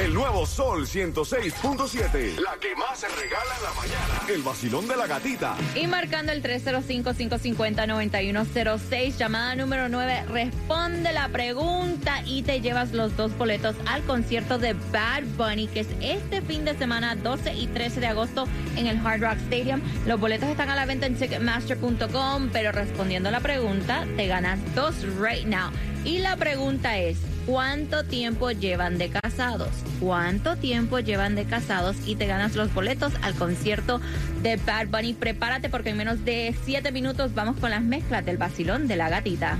El nuevo Sol 106.7. La que más se regala en la mañana. El vacilón de la gatita. Y marcando el 305-550-9106, llamada número 9, responde la pregunta y te llevas los dos boletos al concierto de Bad Bunny, que es este fin de semana, 12 y 13 de agosto, en el Hard Rock Stadium. Los boletos están a la venta en Ticketmaster.com, pero respondiendo a la pregunta, te ganas dos right now. Y la pregunta es, ¿cuánto tiempo llevan de casados? ¿Cuánto tiempo llevan de casados? Y te ganas los boletos al concierto de Bad Bunny. Prepárate porque en menos de 7 minutos vamos con las mezclas del vacilón de la gatita.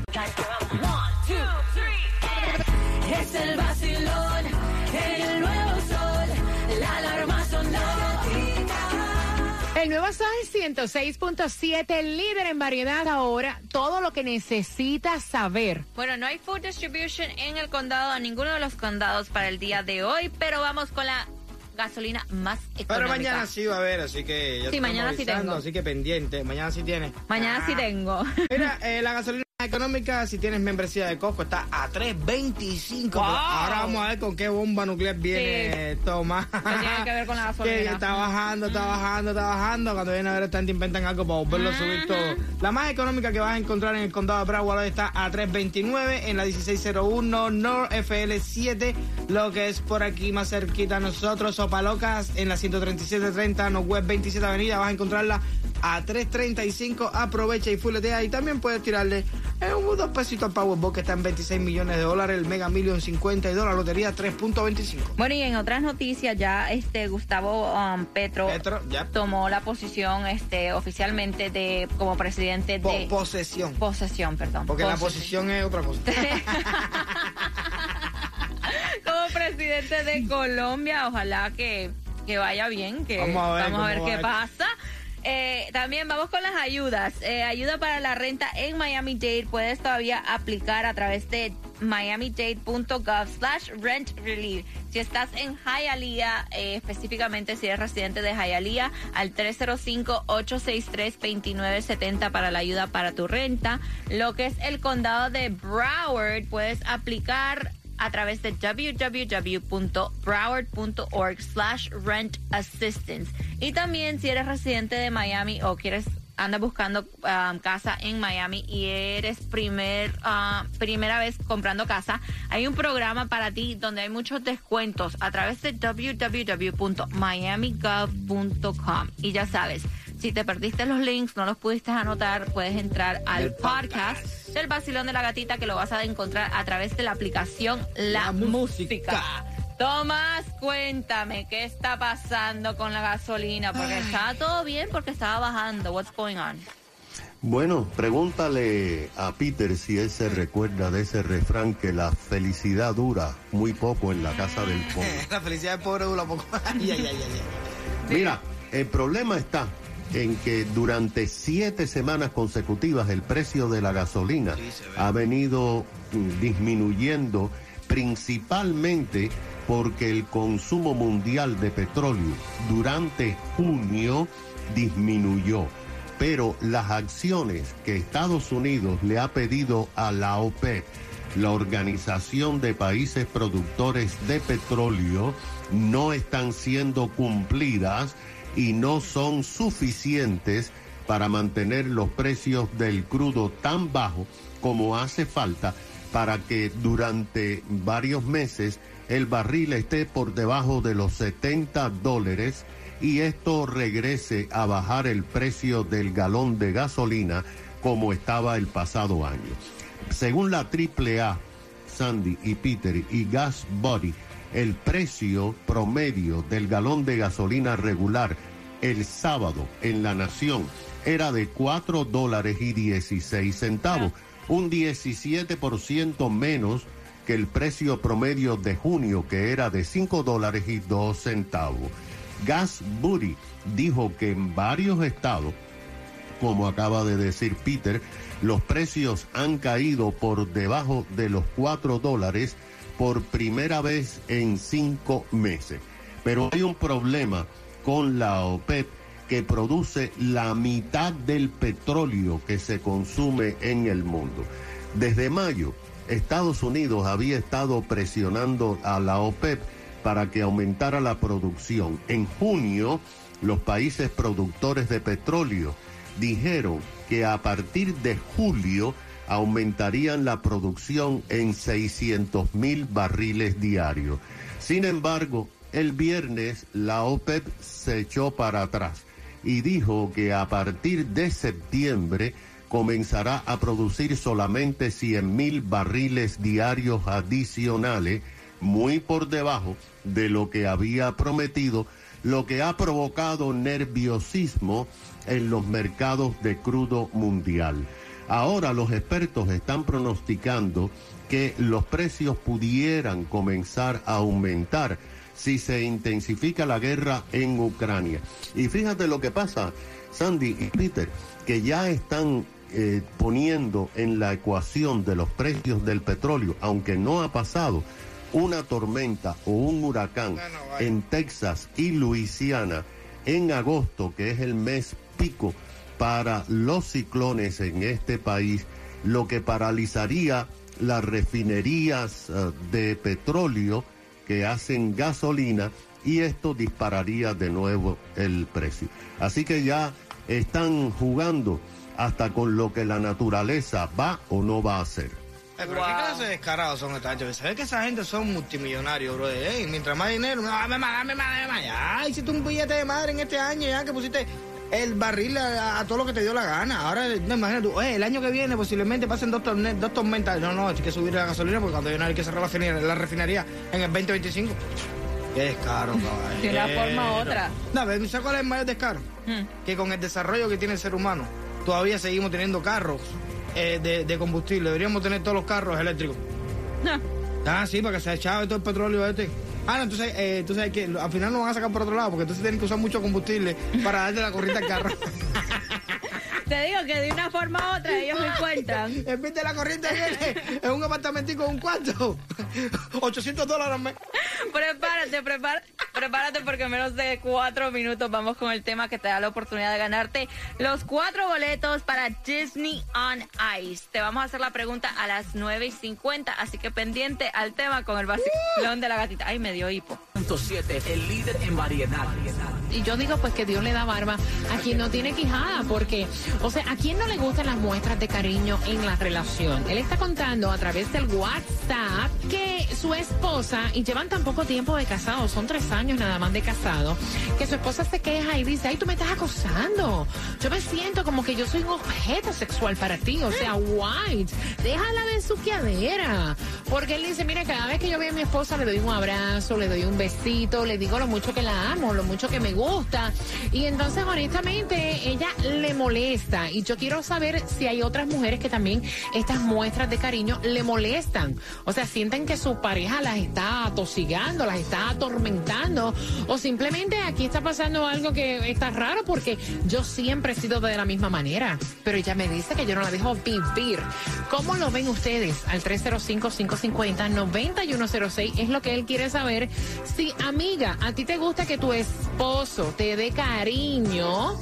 Es el vacilón, El nuevo Sol 106.7, líder en variedad ahora. Todo lo que necesitas saber. Bueno, no hay food distribution en el condado, en ninguno de los condados para el día de hoy, pero vamos con la gasolina más económica. Pero mañana sí va a haber, así que ya Sí, mañana sí tengo. Así que pendiente, mañana sí tiene. Mañana sí Ah. tengo. Mira, eh, la gasolina económica, si tienes membresía de Costco, está a 3.25. Wow. Ahora vamos a ver con qué bomba nuclear viene Tomás. ¿Qué tiene que ver con la gasolina? Está bajando, está bajando, está bajando. Cuando viene a ver, están inventan algo para volverlo a subir todo. La más económica que vas a encontrar en el condado de Broward está a 3.29 en la 1601 North FL7, lo que es por aquí más cerquita a nosotros. Sopalocas en la 13730 Northwest 27 Avenida, vas a encontrarla a 3.35. Aprovecha y fuletea. Y también puedes tirarle eh, un dos pesitos al Powerball que está en 26 millones de dólares, el Mega Million 52, la lotería 3.25. Bueno, y en otras noticias ya este Gustavo um, Petro, Petro, tomó la posición este oficialmente de como presidente Po- de posesión. posesión, perdón. Porque la posición es otra cosa. como presidente de Colombia, ojalá que, que vaya bien, que Vamos a ver qué pasa. Eh, también vamos con las ayudas. Eh, ayuda para la renta en Miami Dade. Puedes todavía aplicar a través de miamidade.gov slash rent relief. Si estás en Hialeah, eh, específicamente si eres residente de Hialeah, al 305-863-2970 para la ayuda para tu renta. Lo que es el condado de Broward, puedes aplicar a través de www.broward.org slash rent assistance. Y también si eres residente de Miami o quieres andas buscando um, casa en Miami y eres primer ah, primera vez comprando casa, hay un programa para ti donde hay muchos descuentos a través de www.miamigov.com. Y ya sabes, si te perdiste los links, no los pudiste anotar, puedes entrar al podcast del Basilón de la Gatita que lo vas a encontrar a través de la aplicación La, La música. Música. Tomás, cuéntame qué está pasando con la gasolina, porque estaba todo bien, porque estaba bajando. What's going on? Bueno, pregúntale a Peter si él se recuerda de ese refrán que la felicidad dura muy poco en la casa del pobre. la felicidad del pobre dura poco. ay, ay, ay, ay, ay. Mira, el problema está en que durante siete semanas consecutivas el precio de la gasolina ha venido mm, disminuyendo principalmente porque el consumo mundial de petróleo durante junio disminuyó. Pero las acciones que Estados Unidos le ha pedido a la OPEP, la Organización de Países Productores de Petróleo, no están siendo cumplidas y no son suficientes para mantener los precios del crudo tan bajo como hace falta para que durante varios meses el barril esté por debajo de los 70 dólares y esto regrese a bajar el precio del galón de gasolina como estaba el pasado año. Según la AAA, Sandy y Peter y Gas Body, el precio promedio del galón de gasolina regular el sábado en la nación era de 4 dólares y 16 centavos, un 17% menos que el precio promedio de junio que era de 5 dólares y 2 centavos. Gas dijo que en varios estados como acaba de decir Peter, los precios han caído por debajo de los 4 dólares por primera vez en cinco meses. Pero hay un problema con la OPEP que produce la mitad del petróleo que se consume en el mundo. Desde mayo, Estados Unidos había estado presionando a la OPEP para que aumentara la producción. En junio, los países productores de petróleo dijeron que a partir de julio aumentarían la producción en 600 mil barriles diarios. Sin embargo, el viernes la OPEP se echó para atrás y dijo que a partir de septiembre comenzará a producir solamente 100 mil barriles diarios adicionales, muy por debajo de lo que había prometido, lo que ha provocado nerviosismo en los mercados de crudo mundial. Ahora los expertos están pronosticando que los precios pudieran comenzar a aumentar si se intensifica la guerra en Ucrania. Y fíjate lo que pasa, Sandy y Peter, que ya están eh, poniendo en la ecuación de los precios del petróleo, aunque no ha pasado, una tormenta o un huracán en Texas y Luisiana en agosto, que es el mes pico para los ciclones en este país, lo que paralizaría las refinerías eh, de petróleo que hacen gasolina y esto dispararía de nuevo el precio. Así que ya están jugando hasta con lo que la naturaleza va o no va a hacer. Eh, pero qué clase de descarados son esta gente. ¿Sabes que esa gente son multimillonarios, bro? Eh, mientras más dinero, dame más, dame más, dame más. Ya hiciste un billete de madre en este año, ya que pusiste el barril a, a todo lo que te dio la gana. Ahora, no, imagínate tú, eh, el año que viene posiblemente pasen dos, torne- dos tormentas. No, no, hay que subir la gasolina porque cuando viene hay que cerrar la refinería, la refinería en el 2025. Qué descaro, caballo. De una forma u otra. No, pero ¿sabes cuál es el mayor descaro? Hmm. Que con el desarrollo que tiene el ser humano, todavía seguimos teniendo carros eh, de, de combustible. Deberíamos tener todos los carros eléctricos. Ah, sí, para que se echaba todo el petróleo este. Ah, no, entonces, eh, entonces hay que, al final lo van a sacar por otro lado, porque entonces tienen que usar mucho combustible para darle la corriente al carro. Te digo que de una forma u otra ellos me encuentran. de la corriente viene en un apartamentico un cuarto. 800 dólares. Prepárate, prepárate, prepárate porque en menos de cuatro minutos vamos con el tema que te da la oportunidad de ganarte los cuatro boletos para Disney on Ice. Te vamos a hacer la pregunta a las 9 y 50, así que pendiente al tema con el vacilón de la gatita. Ay, me dio hipo. 7, el líder en variedad. Y yo digo pues que Dios le da barba a quien no tiene quijada, porque, o sea, ¿a quién no le gustan las muestras de cariño en la relación? Él está contando a través del WhatsApp que su esposa, y llevan tan poco tiempo de casados, son tres años nada más de casado, que su esposa se queja y dice, ay, tú me estás acosando. Yo me siento como que yo soy un objeto sexual para ti, o sea, white, déjala de su. Porque él dice, mira, cada vez que yo veo a mi esposa le doy un abrazo, le doy un besito, le digo lo mucho que la amo, lo mucho que me gusta. Y entonces, honestamente, ella le molesta. Y yo quiero saber si hay otras mujeres que también estas muestras de cariño le molestan. O sea, sienten que su pareja las está atosigando, las está atormentando. O simplemente aquí está pasando algo que está raro porque yo siempre he sido de la misma manera. Pero ella me dice que yo no la dejo vivir. ¿Cómo lo ven ustedes? Al 305-550-9106 es lo que él quiere saber. Si, amiga, a ti te gusta que tu esposo te dé cariño,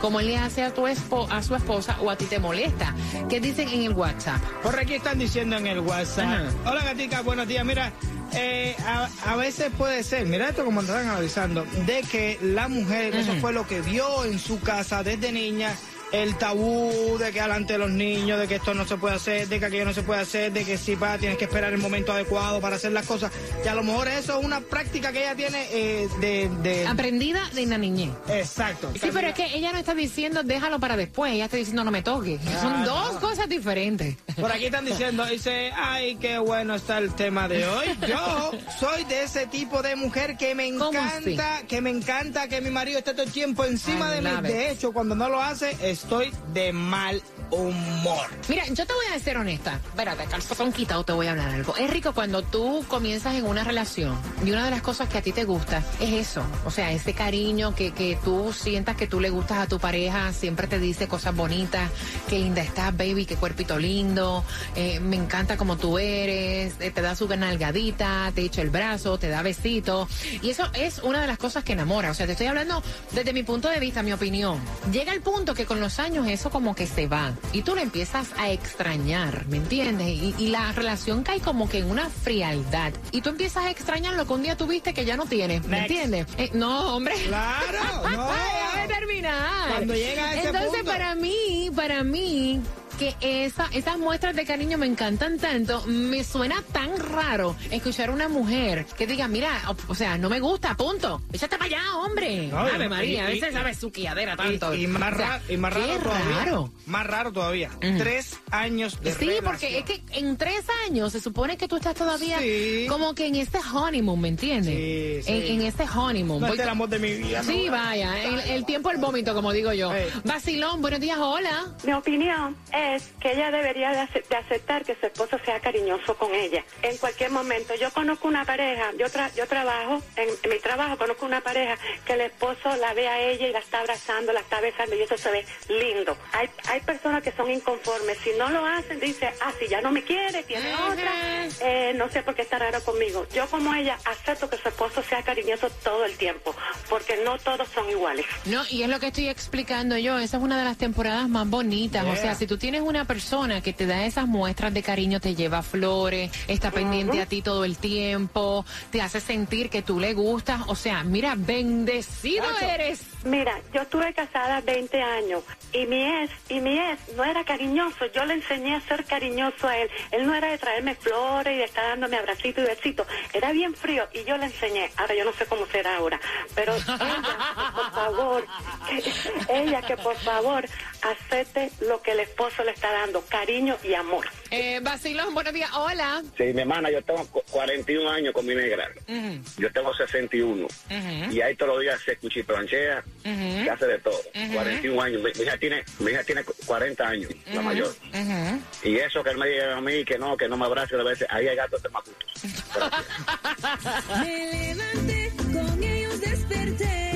como él le hace a, tu espo- a su esposa o a ti te molesta. ¿Qué dicen en el WhatsApp? Por aquí están diciendo en el WhatsApp. Hola gatica, buenos días. Mira, eh, a, a veces puede ser, mira esto como están analizando, de que la mujer, eso fue lo que vio en su casa desde niña. El tabú de que delante de los niños, de que esto no se puede hacer, de que aquello no se puede hacer, de que si pa, tienes que esperar el momento adecuado para hacer las cosas. Y a lo mejor eso es una práctica que ella tiene eh, de, de- Aprendida de la niñez. Exacto. Sí, pero es que ella no está diciendo déjalo para después, ella está diciendo no me toques. Son dos cosas diferentes. Por aquí están diciendo, dice, ay, qué bueno está el tema de hoy. Yo soy de ese tipo de mujer que me ¿Cómo encanta, que me encanta que mi marido esté todo el tiempo encima de mí. De hecho, cuando no lo hace, estoy de mal humor. Mira, yo te voy a ser honesta. Espérate, calzón quitado te voy a hablar algo. Es rico cuando tú comienzas en una relación y una de las cosas que a ti te gusta es eso. O sea, ese cariño que, que tú sientas que tú le gustas a tu pareja, siempre te dice cosas bonitas, qué linda estás, baby, qué cuerpito lindo, eh, me encanta como tú eres, eh, te da su nalgadita, te echa el brazo, te da besitos. Y eso es una de las cosas que enamora. O sea, te estoy hablando desde mi punto de vista, mi opinión. Llega el punto que con los años eso como que se va y tú lo empiezas a extrañar, ¿me entiendes? Y, y la relación cae como que en una frialdad. Y tú empiezas a extrañar lo que un día tuviste que ya no tienes, ¿me Next. entiendes? Eh, no, hombre. Claro, no. Déjame terminar. Cuando llega a ese Entonces, punto. para mí, para mí, que esa, esas muestras de cariño me encantan tanto, me suena tan raro escuchar a una mujer que diga, mira, o, o sea, no me gusta, punto. Échate para allá, hombre. No, Ave y- María, a y- veces y- sabes su quilladera tanto. Y, y más, O sea, ra- y más raro qué todavía. raro. Más raro todavía. Tres años de Sí, porque es que en tres años se supone que tú estás todavía Sí. como que en ese honeymoon, ¿me entiendes? Sí, sí. En, en ese honeymoon. No Voy- el amor de mi vida. no. Sí, vaya, el, el tiempo el vómito, como digo yo. Hey. Vacilón, buenos días, hola. Mi opinión es que ella debería de, ace- de aceptar que su esposo sea cariñoso con ella en cualquier momento. Yo conozco una pareja, yo, tra- yo trabajo, en, en mi trabajo conozco una pareja que el esposo la ve a ella y la está abrazando, la está besando y eso se ve lindo. Hay, hay personas que son inconformes, si no lo hacen, dice, ah, si ya no me quiere, tiene otra, eh, no sé por qué está raro conmigo. Yo como ella acepto que su esposo sea cariñoso todo el tiempo, porque no todos son iguales. No, y es lo que estoy explicando yo. Esa es una de las temporadas más bonitas. O sea, si tú tienes una persona que te da esas muestras de cariño, te lleva flores, está pendiente a ti todo el tiempo, te hace sentir que tú le gustas. O sea, mira, bendecido eres. Mira, yo estuve casada 20 años y mi ex, y mi ex no era cariñoso. Yo le enseñé a ser cariñoso a él. Él no era de traerme flores y de estar dándome abracitos y besitos. Era bien frío y yo le enseñé. Ahora yo no sé cómo será ahora. Pero ella, que por favor, ella que por favor acepte lo que el esposo le está dando, cariño y amor. Eh, Basilón, buenos días, hola. Sí, mi hermana, yo tengo cu- 41 años con mi negra. Yo tengo 61. Y ahí todos los días se cuchiplanchea, se hace de todo. 41 años. Mi, mi hija tiene, mi hija tiene 40 años, la mayor. Y eso que él me diga a mí que no, que no me abrace a veces, ahí hay gatos de macutos. Me levanté, con ellos desperté.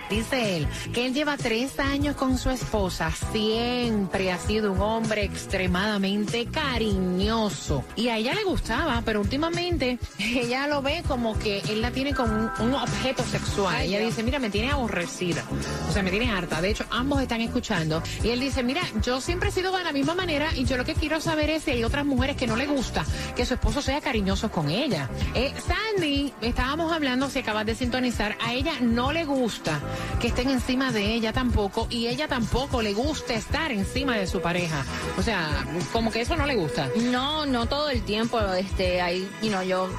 Dice él que él lleva tres años con su esposa, siempre ha sido un hombre extremadamente cariñoso y a ella le gustaba, pero últimamente ella lo ve como que él la tiene como un, un objeto sexual. ella dice, mira, me tiene aborrecida, o sea, me tiene harta. De hecho, ambos están escuchando y él dice, mira, yo siempre he sido de la misma manera y yo lo que quiero saber es si hay otras mujeres que no le gusta que su esposo sea cariñoso con ella. Eh, Sandy, estábamos hablando, si acabas de sintonizar, a ella no le gusta que estén encima de ella tampoco y ella tampoco le gusta estar encima de su pareja. O sea, como que eso no le gusta. No, no todo el tiempo, este, hay, you know, yo,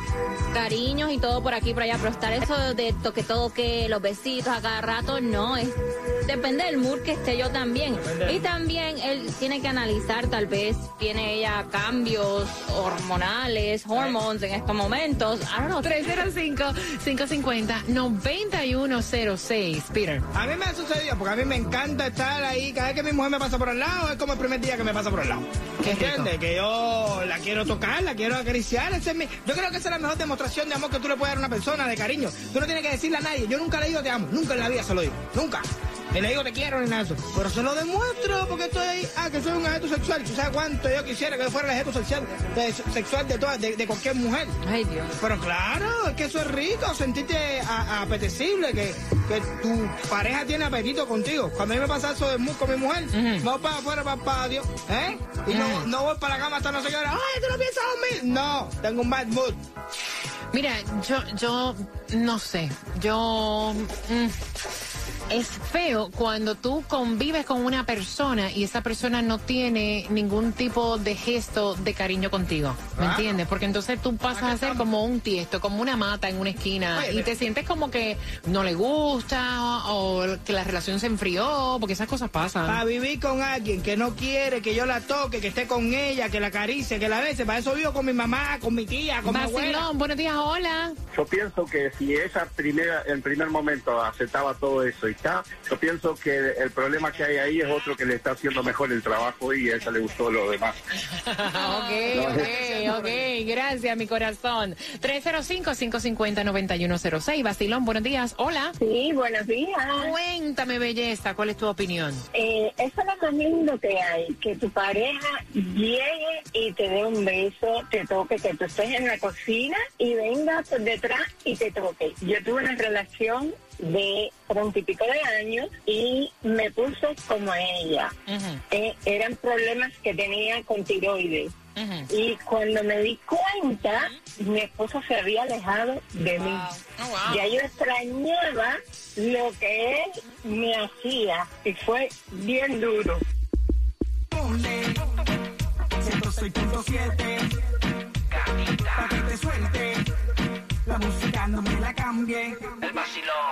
cariños y todo por aquí, por allá, pero estar eso de toque, toque, los besitos a cada rato, no, es, depende del mood que esté yo también. Y también él tiene que analizar, tal vez tiene ella cambios hormonales, hormones en estos momentos, I don't know, 305-550-9106. Peter. A mí me ha sucedido porque a mí me encanta estar ahí. Cada vez que mi mujer me pasa por el lado, es como el primer día que me pasa por el lado. ¿Entiendes? Que yo la quiero tocar, la quiero acariciar. ese es mi- Yo creo que esa es la mejor demostración de amor que tú le puedes dar a una persona, de cariño. Tú no tienes que decirle a nadie. Yo nunca le digo te amo. Nunca en la vida se lo digo. Nunca. Ni le digo te quiero ni nada de eso. Pero se lo demuestro porque estoy ahí. Ah, que soy un objeto sexual. ¿Tú sabes cuánto yo quisiera que fuera el objeto sexual de, sexual de, todas, de, de cualquier mujer? Ay, Dios. Pero claro, es que eso es rico, sentirte a- a- apetecible, que, que tu pareja tiene apetito contigo. Cuando a mí me pasa eso de con mi mujer, voy para afuera, para el patio, ¿eh? Y no, no voy para la cama hasta no sé qué hora. ¡Ay, tú no piensas dormir! No, tengo un bad mood. Mira, yo, yo no sé. Yo. mm, Es feo cuando tú convives con una persona y esa persona no tiene ningún tipo de gesto de cariño contigo. ¿Me Ah. entiendes? Porque entonces tú pasas a ser como un tiesto, como una mata en una esquina Oye, y te sientes como que no le gusta o que la relación se enfrió, porque esas cosas pasan. Para vivir con alguien que no quiere que yo la toque, que esté con ella, que la acaricie, que la bese, para eso vivo con mi mamá, con mi tía, con mi abuela. Vacilón, buenos días, hola. Yo pienso que si esa primera, en primer momento aceptaba todo eso y yo pienso que el problema que hay ahí es otro que le está haciendo mejor el trabajo y a ella le gustó lo demás. ok, ok, ok. Gracias, mi corazón. 305-550-9106. Vacilón, buenos días. Hola. Sí, buenos días. Cuéntame, belleza, ¿cuál es tu opinión? Eh, eso es lo más lindo que hay, que tu pareja llegue y te dé un beso, te toque, que tú estés en la cocina y venga por detrás y te toque. Yo tuve una relación de treinta y pico de años y me puse como ella. Eh, eran problemas que tenía con tiroides. Y cuando me di cuenta, mi esposo se había alejado de mí. Ya yo extrañaba lo que él me hacía y fue bien duro. 106.7 Pa' que te suelte La música no me la cambie El vacilón